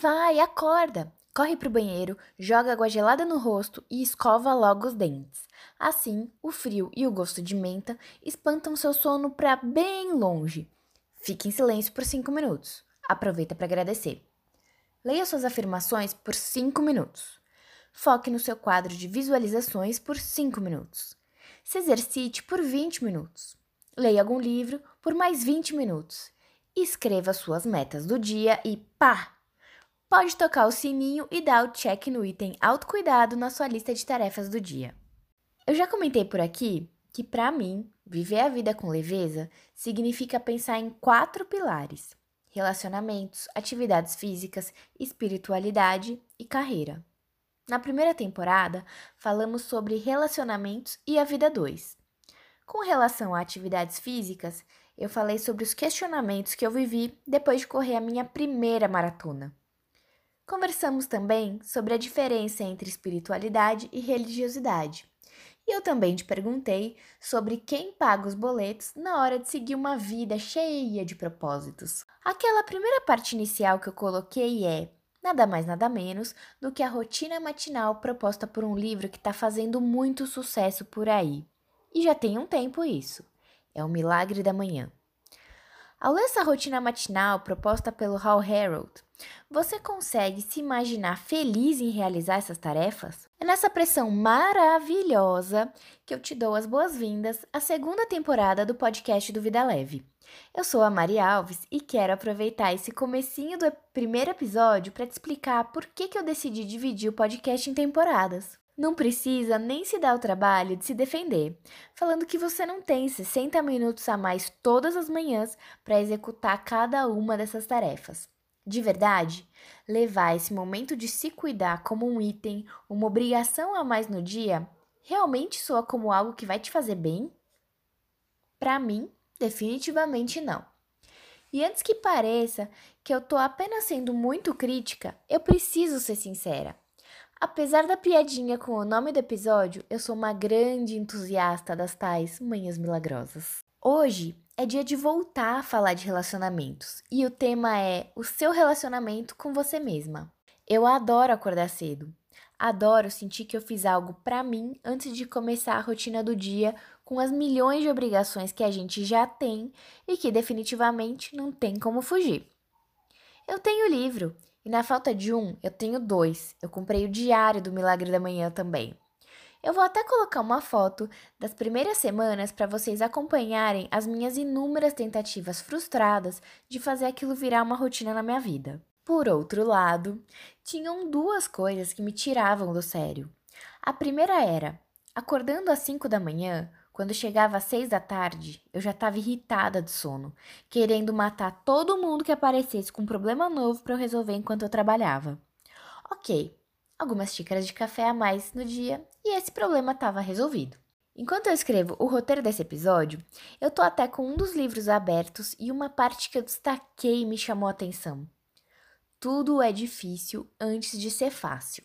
vai, acorda! Corre pro banheiro, joga água gelada no rosto e escova logo os dentes. Assim, o frio e o gosto de menta espantam seu sono para bem longe. Fique em silêncio por 5 minutos. Aproveita para agradecer. Leia suas afirmações por 5 minutos. Foque no seu quadro de visualizações por 5 minutos. Se exercite por 20 minutos. Leia algum livro por mais 20 minutos. Escreva suas metas do dia e pá! Pode tocar o sininho e dar o check no item autocuidado na sua lista de tarefas do dia. Eu já comentei por aqui que, para mim, viver a vida com leveza significa pensar em quatro pilares: relacionamentos, atividades físicas, espiritualidade e carreira. Na primeira temporada, falamos sobre relacionamentos e a vida 2. Com relação a atividades físicas, eu falei sobre os questionamentos que eu vivi depois de correr a minha primeira maratona. Conversamos também sobre a diferença entre espiritualidade e religiosidade. E eu também te perguntei sobre quem paga os boletos na hora de seguir uma vida cheia de propósitos. Aquela primeira parte inicial que eu coloquei é nada mais nada menos do que a rotina matinal proposta por um livro que está fazendo muito sucesso por aí. E já tem um tempo isso. É o Milagre da Manhã. Ao ler essa rotina matinal proposta pelo Hal Harold, você consegue se imaginar feliz em realizar essas tarefas? É nessa pressão maravilhosa que eu te dou as boas-vindas à segunda temporada do podcast do Vida Leve. Eu sou a Mari Alves e quero aproveitar esse comecinho do primeiro episódio para te explicar por que, que eu decidi dividir o podcast em temporadas. Não precisa nem se dar o trabalho de se defender, falando que você não tem 60 minutos a mais todas as manhãs para executar cada uma dessas tarefas. De verdade, levar esse momento de se cuidar como um item, uma obrigação a mais no dia, realmente soa como algo que vai te fazer bem? Para mim, definitivamente não. E antes que pareça que eu tô apenas sendo muito crítica, eu preciso ser sincera. Apesar da piadinha com o nome do episódio, eu sou uma grande entusiasta das tais manhãs milagrosas. Hoje é dia de voltar a falar de relacionamentos e o tema é o seu relacionamento com você mesma. Eu adoro acordar cedo. Adoro sentir que eu fiz algo para mim antes de começar a rotina do dia com as milhões de obrigações que a gente já tem e que definitivamente não tem como fugir. Eu tenho livro e na falta de um, eu tenho dois. Eu comprei o diário do Milagre da Manhã também. Eu vou até colocar uma foto das primeiras semanas para vocês acompanharem as minhas inúmeras tentativas frustradas de fazer aquilo virar uma rotina na minha vida. Por outro lado, tinham duas coisas que me tiravam do sério. A primeira era, acordando às 5 da manhã, quando chegava às seis da tarde, eu já estava irritada de sono, querendo matar todo mundo que aparecesse com um problema novo para eu resolver enquanto eu trabalhava. Ok, algumas xícaras de café a mais no dia e esse problema estava resolvido. Enquanto eu escrevo o roteiro desse episódio, eu tô até com um dos livros abertos e uma parte que eu destaquei me chamou a atenção. Tudo é difícil antes de ser fácil.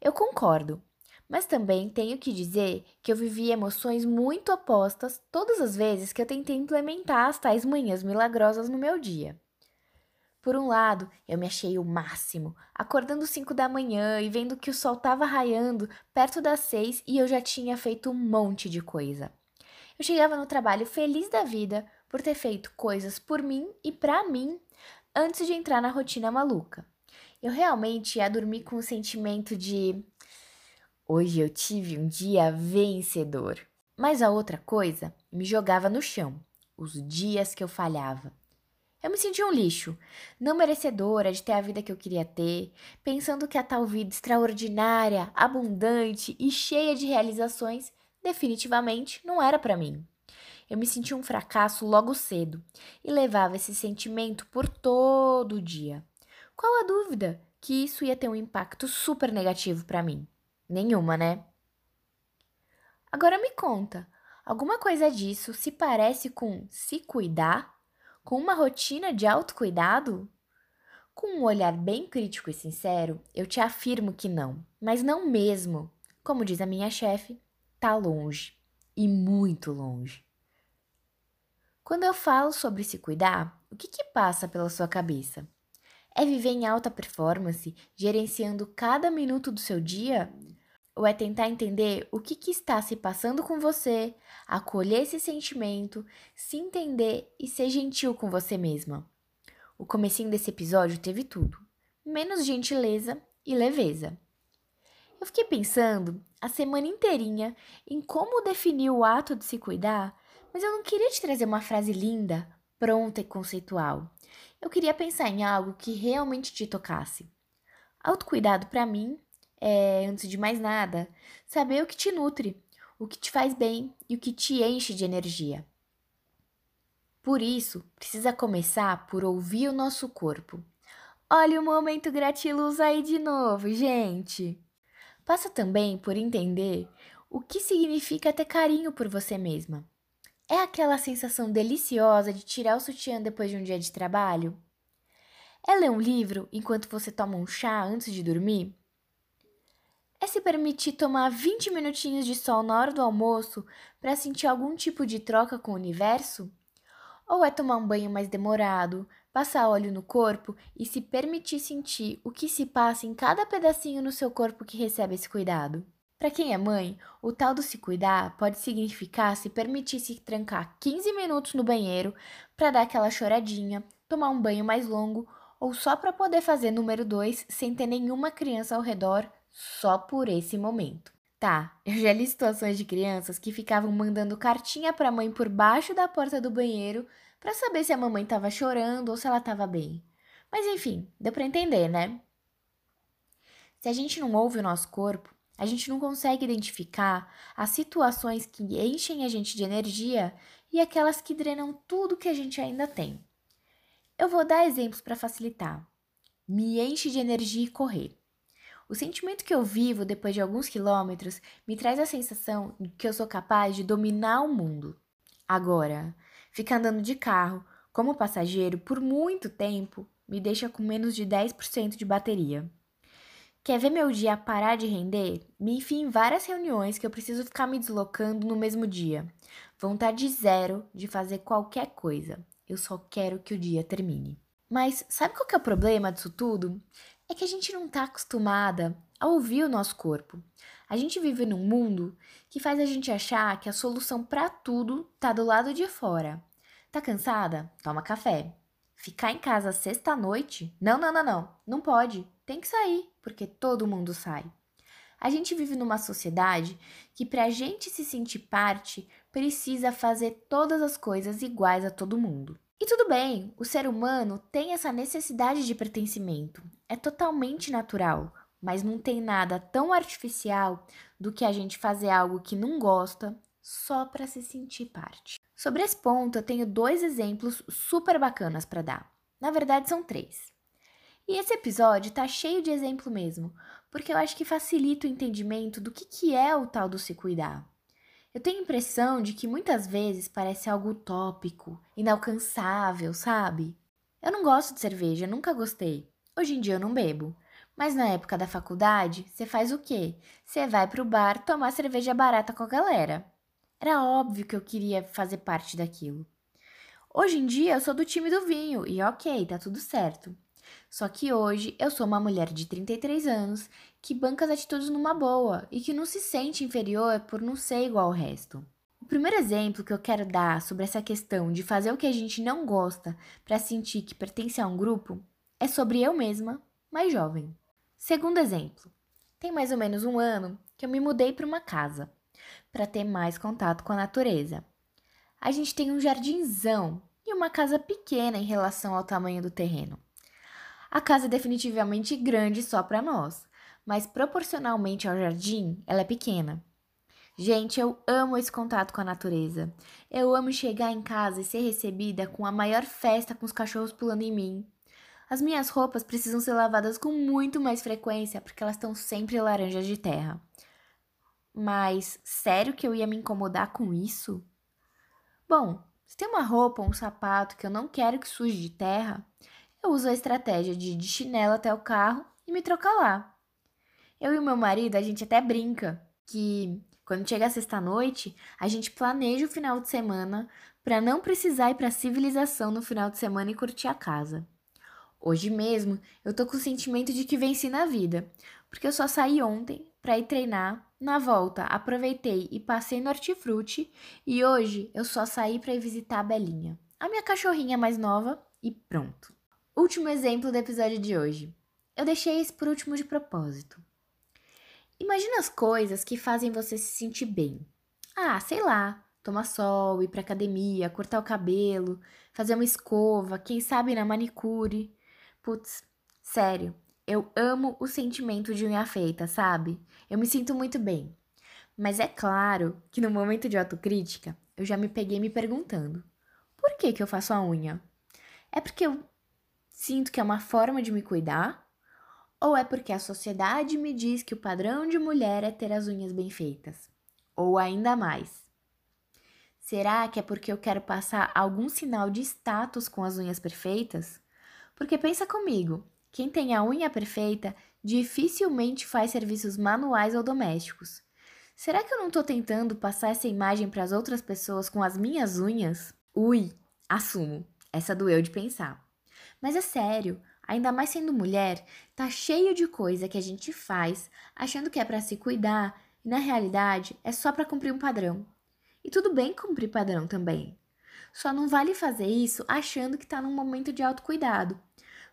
Eu concordo, mas também tenho que dizer que eu vivi emoções muito opostas todas as vezes que eu tentei implementar as tais manhãs milagrosas no meu dia. Por um lado, eu me achei o máximo, acordando 5 da manhã e vendo que o sol estava raiando perto das 6 e eu já tinha feito um monte de coisa. Eu chegava no trabalho feliz da vida por ter feito coisas por mim e para mim antes de entrar na rotina maluca. Eu realmente ia dormir com o sentimento de Hoje eu tive um dia vencedor. Mas a outra coisa me jogava no chão, os dias que eu falhava. Eu me sentia um lixo, não merecedora de ter a vida que eu queria ter, pensando que a tal vida extraordinária, abundante e cheia de realizações definitivamente não era para mim. Eu me sentia um fracasso logo cedo e levava esse sentimento por todo o dia. Qual a dúvida que isso ia ter um impacto super negativo para mim? Nenhuma, né? Agora me conta, alguma coisa disso se parece com se cuidar? Com uma rotina de autocuidado? Com um olhar bem crítico e sincero, eu te afirmo que não, mas não mesmo. Como diz a minha chefe, tá longe e muito longe. Quando eu falo sobre se cuidar, o que, que passa pela sua cabeça? É viver em alta performance, gerenciando cada minuto do seu dia? Ou é tentar entender o que, que está se passando com você, acolher esse sentimento, se entender e ser gentil com você mesma? O comecinho desse episódio teve tudo, menos gentileza e leveza. Eu fiquei pensando a semana inteirinha em como definir o ato de se cuidar, mas eu não queria te trazer uma frase linda, pronta e conceitual. Eu queria pensar em algo que realmente te tocasse. Autocuidado para mim é, antes de mais nada, saber o que te nutre, o que te faz bem e o que te enche de energia. Por isso, precisa começar por ouvir o nosso corpo. Olha o momento gratiluz aí de novo, gente! Passa também por entender o que significa ter carinho por você mesma. É aquela sensação deliciosa de tirar o sutiã depois de um dia de trabalho? É ler um livro enquanto você toma um chá antes de dormir? É se permitir tomar 20 minutinhos de sol na hora do almoço para sentir algum tipo de troca com o universo? Ou é tomar um banho mais demorado, passar óleo no corpo e se permitir sentir o que se passa em cada pedacinho no seu corpo que recebe esse cuidado? Para quem é mãe, o tal do se cuidar pode significar se permitir se trancar 15 minutos no banheiro para dar aquela choradinha, tomar um banho mais longo ou só para poder fazer número 2 sem ter nenhuma criança ao redor só por esse momento. Tá, eu já li situações de crianças que ficavam mandando cartinha para a mãe por baixo da porta do banheiro para saber se a mamãe estava chorando ou se ela estava bem. Mas enfim, deu para entender, né? Se a gente não ouve o nosso corpo, a gente não consegue identificar as situações que enchem a gente de energia e aquelas que drenam tudo que a gente ainda tem. Eu vou dar exemplos para facilitar. Me enche de energia e correr. O sentimento que eu vivo depois de alguns quilômetros me traz a sensação de que eu sou capaz de dominar o mundo. Agora, ficar andando de carro como passageiro por muito tempo me deixa com menos de 10% de bateria. Quer ver meu dia parar de render? Me enfia em várias reuniões que eu preciso ficar me deslocando no mesmo dia. Vontade zero de fazer qualquer coisa. Eu só quero que o dia termine. Mas sabe qual que é o problema disso tudo? É que a gente não está acostumada a ouvir o nosso corpo. A gente vive num mundo que faz a gente achar que a solução para tudo tá do lado de fora. Tá cansada? Toma café. Ficar em casa sexta-noite? Não, não, não, não. Não pode. Tem que sair, porque todo mundo sai. A gente vive numa sociedade que, para a gente se sentir parte, precisa fazer todas as coisas iguais a todo mundo. E tudo bem, o ser humano tem essa necessidade de pertencimento, é totalmente natural, mas não tem nada tão artificial do que a gente fazer algo que não gosta só para se sentir parte. Sobre esse ponto, eu tenho dois exemplos super bacanas para dar. Na verdade, são três. E esse episódio tá cheio de exemplo mesmo, porque eu acho que facilita o entendimento do que, que é o tal do se cuidar. Eu tenho a impressão de que muitas vezes parece algo utópico, inalcançável, sabe? Eu não gosto de cerveja, nunca gostei. Hoje em dia eu não bebo. Mas na época da faculdade, você faz o quê? Você vai pro bar tomar cerveja barata com a galera. Era óbvio que eu queria fazer parte daquilo. Hoje em dia eu sou do time do vinho e ok, tá tudo certo. Só que hoje eu sou uma mulher de 33 anos que banca as atitudes numa boa e que não se sente inferior por não ser igual ao resto. O primeiro exemplo que eu quero dar sobre essa questão de fazer o que a gente não gosta para sentir que pertence a um grupo é sobre eu mesma, mais jovem. Segundo exemplo, tem mais ou menos um ano que eu me mudei para uma casa para ter mais contato com a natureza. A gente tem um jardinzão e uma casa pequena em relação ao tamanho do terreno. A casa é definitivamente grande só para nós, mas proporcionalmente ao jardim, ela é pequena. Gente, eu amo esse contato com a natureza. Eu amo chegar em casa e ser recebida com a maior festa com os cachorros pulando em mim. As minhas roupas precisam ser lavadas com muito mais frequência porque elas estão sempre laranjas de terra. Mas sério que eu ia me incomodar com isso? Bom, se tem uma roupa ou um sapato que eu não quero que suje de terra, eu uso a estratégia de ir de chinelo até o carro e me trocar lá. Eu e o meu marido, a gente até brinca que quando chega a sexta-noite, a gente planeja o final de semana para não precisar ir para a civilização no final de semana e curtir a casa. Hoje mesmo eu tô com o sentimento de que venci na vida, porque eu só saí ontem para ir treinar. Na volta, aproveitei e passei no hortifruti e hoje eu só saí para ir visitar a Belinha, a minha cachorrinha mais nova e pronto. Último exemplo do episódio de hoje. Eu deixei esse por último de propósito. Imagina as coisas que fazem você se sentir bem. Ah, sei lá, tomar sol, ir pra academia, cortar o cabelo, fazer uma escova, quem sabe na manicure. Putz, sério, eu amo o sentimento de unha feita, sabe? Eu me sinto muito bem. Mas é claro que no momento de autocrítica, eu já me peguei me perguntando: por que, que eu faço a unha? É porque eu sinto que é uma forma de me cuidar? Ou é porque a sociedade me diz que o padrão de mulher é ter as unhas bem feitas? Ou ainda mais. Será que é porque eu quero passar algum sinal de status com as unhas perfeitas? Porque pensa comigo, quem tem a unha perfeita dificilmente faz serviços manuais ou domésticos. Será que eu não estou tentando passar essa imagem para as outras pessoas com as minhas unhas? Ui, assumo. Essa doeu de pensar. Mas é sério, ainda mais sendo mulher, tá cheio de coisa que a gente faz achando que é para se cuidar e na realidade é só para cumprir um padrão. E tudo bem cumprir padrão também. Só não vale fazer isso achando que está num momento de autocuidado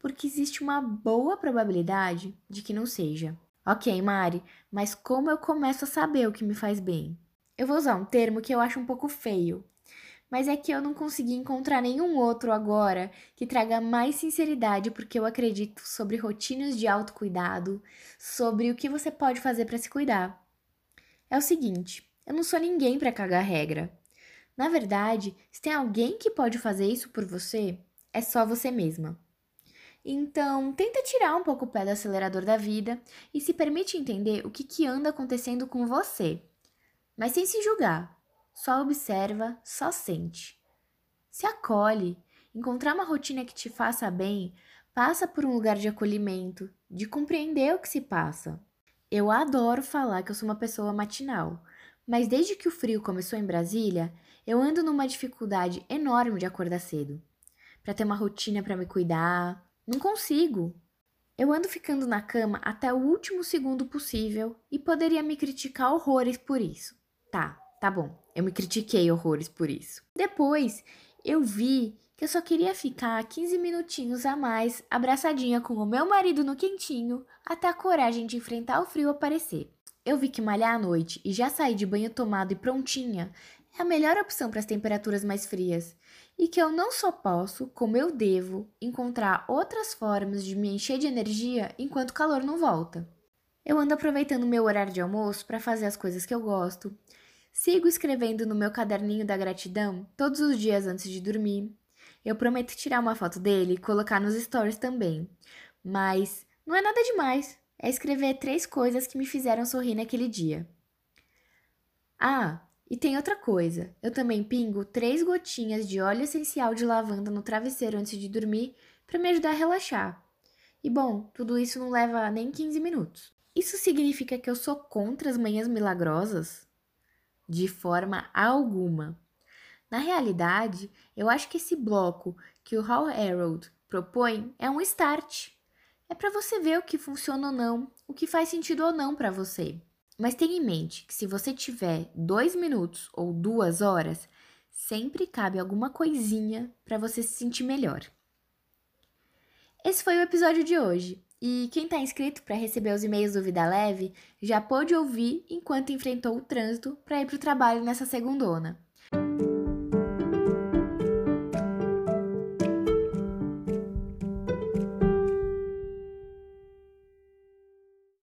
porque existe uma boa probabilidade de que não seja. Ok, Mari, mas como eu começo a saber o que me faz bem? Eu vou usar um termo que eu acho um pouco feio, mas é que eu não consegui encontrar nenhum outro agora que traga mais sinceridade porque eu acredito sobre rotinas de autocuidado, sobre o que você pode fazer para se cuidar. É o seguinte, eu não sou ninguém para cagar regra. Na verdade, se tem alguém que pode fazer isso por você, é só você mesma. Então, tenta tirar um pouco o pé do acelerador da vida e se permite entender o que, que anda acontecendo com você. Mas sem se julgar. Só observa, só sente. Se acolhe. Encontrar uma rotina que te faça bem passa por um lugar de acolhimento, de compreender o que se passa. Eu adoro falar que eu sou uma pessoa matinal, mas desde que o frio começou em Brasília, eu ando numa dificuldade enorme de acordar cedo. Para ter uma rotina para me cuidar, não consigo. Eu ando ficando na cama até o último segundo possível e poderia me criticar horrores por isso. Tá, tá bom. Eu me critiquei horrores por isso. Depois, eu vi que eu só queria ficar 15 minutinhos a mais abraçadinha com o meu marido no quentinho até a coragem de enfrentar o frio aparecer. Eu vi que malhar à noite e já sair de banho tomado e prontinha é a melhor opção para as temperaturas mais frias e que eu não só posso, como eu devo, encontrar outras formas de me encher de energia enquanto o calor não volta. Eu ando aproveitando meu horário de almoço para fazer as coisas que eu gosto. Sigo escrevendo no meu caderninho da gratidão todos os dias antes de dormir. Eu prometo tirar uma foto dele e colocar nos stories também. Mas não é nada demais. É escrever três coisas que me fizeram sorrir naquele dia. Ah, e tem outra coisa, eu também pingo três gotinhas de óleo essencial de lavanda no travesseiro antes de dormir para me ajudar a relaxar. E bom, tudo isso não leva nem 15 minutos. Isso significa que eu sou contra as manhãs milagrosas? De forma alguma. Na realidade, eu acho que esse bloco que o Hal Harold propõe é um start. É para você ver o que funciona ou não, o que faz sentido ou não para você. Mas tenha em mente que se você tiver dois minutos ou duas horas, sempre cabe alguma coisinha para você se sentir melhor. Esse foi o episódio de hoje. E quem está inscrito para receber os e-mails do Vida Leve já pôde ouvir enquanto enfrentou o trânsito para ir para o trabalho nessa segundona.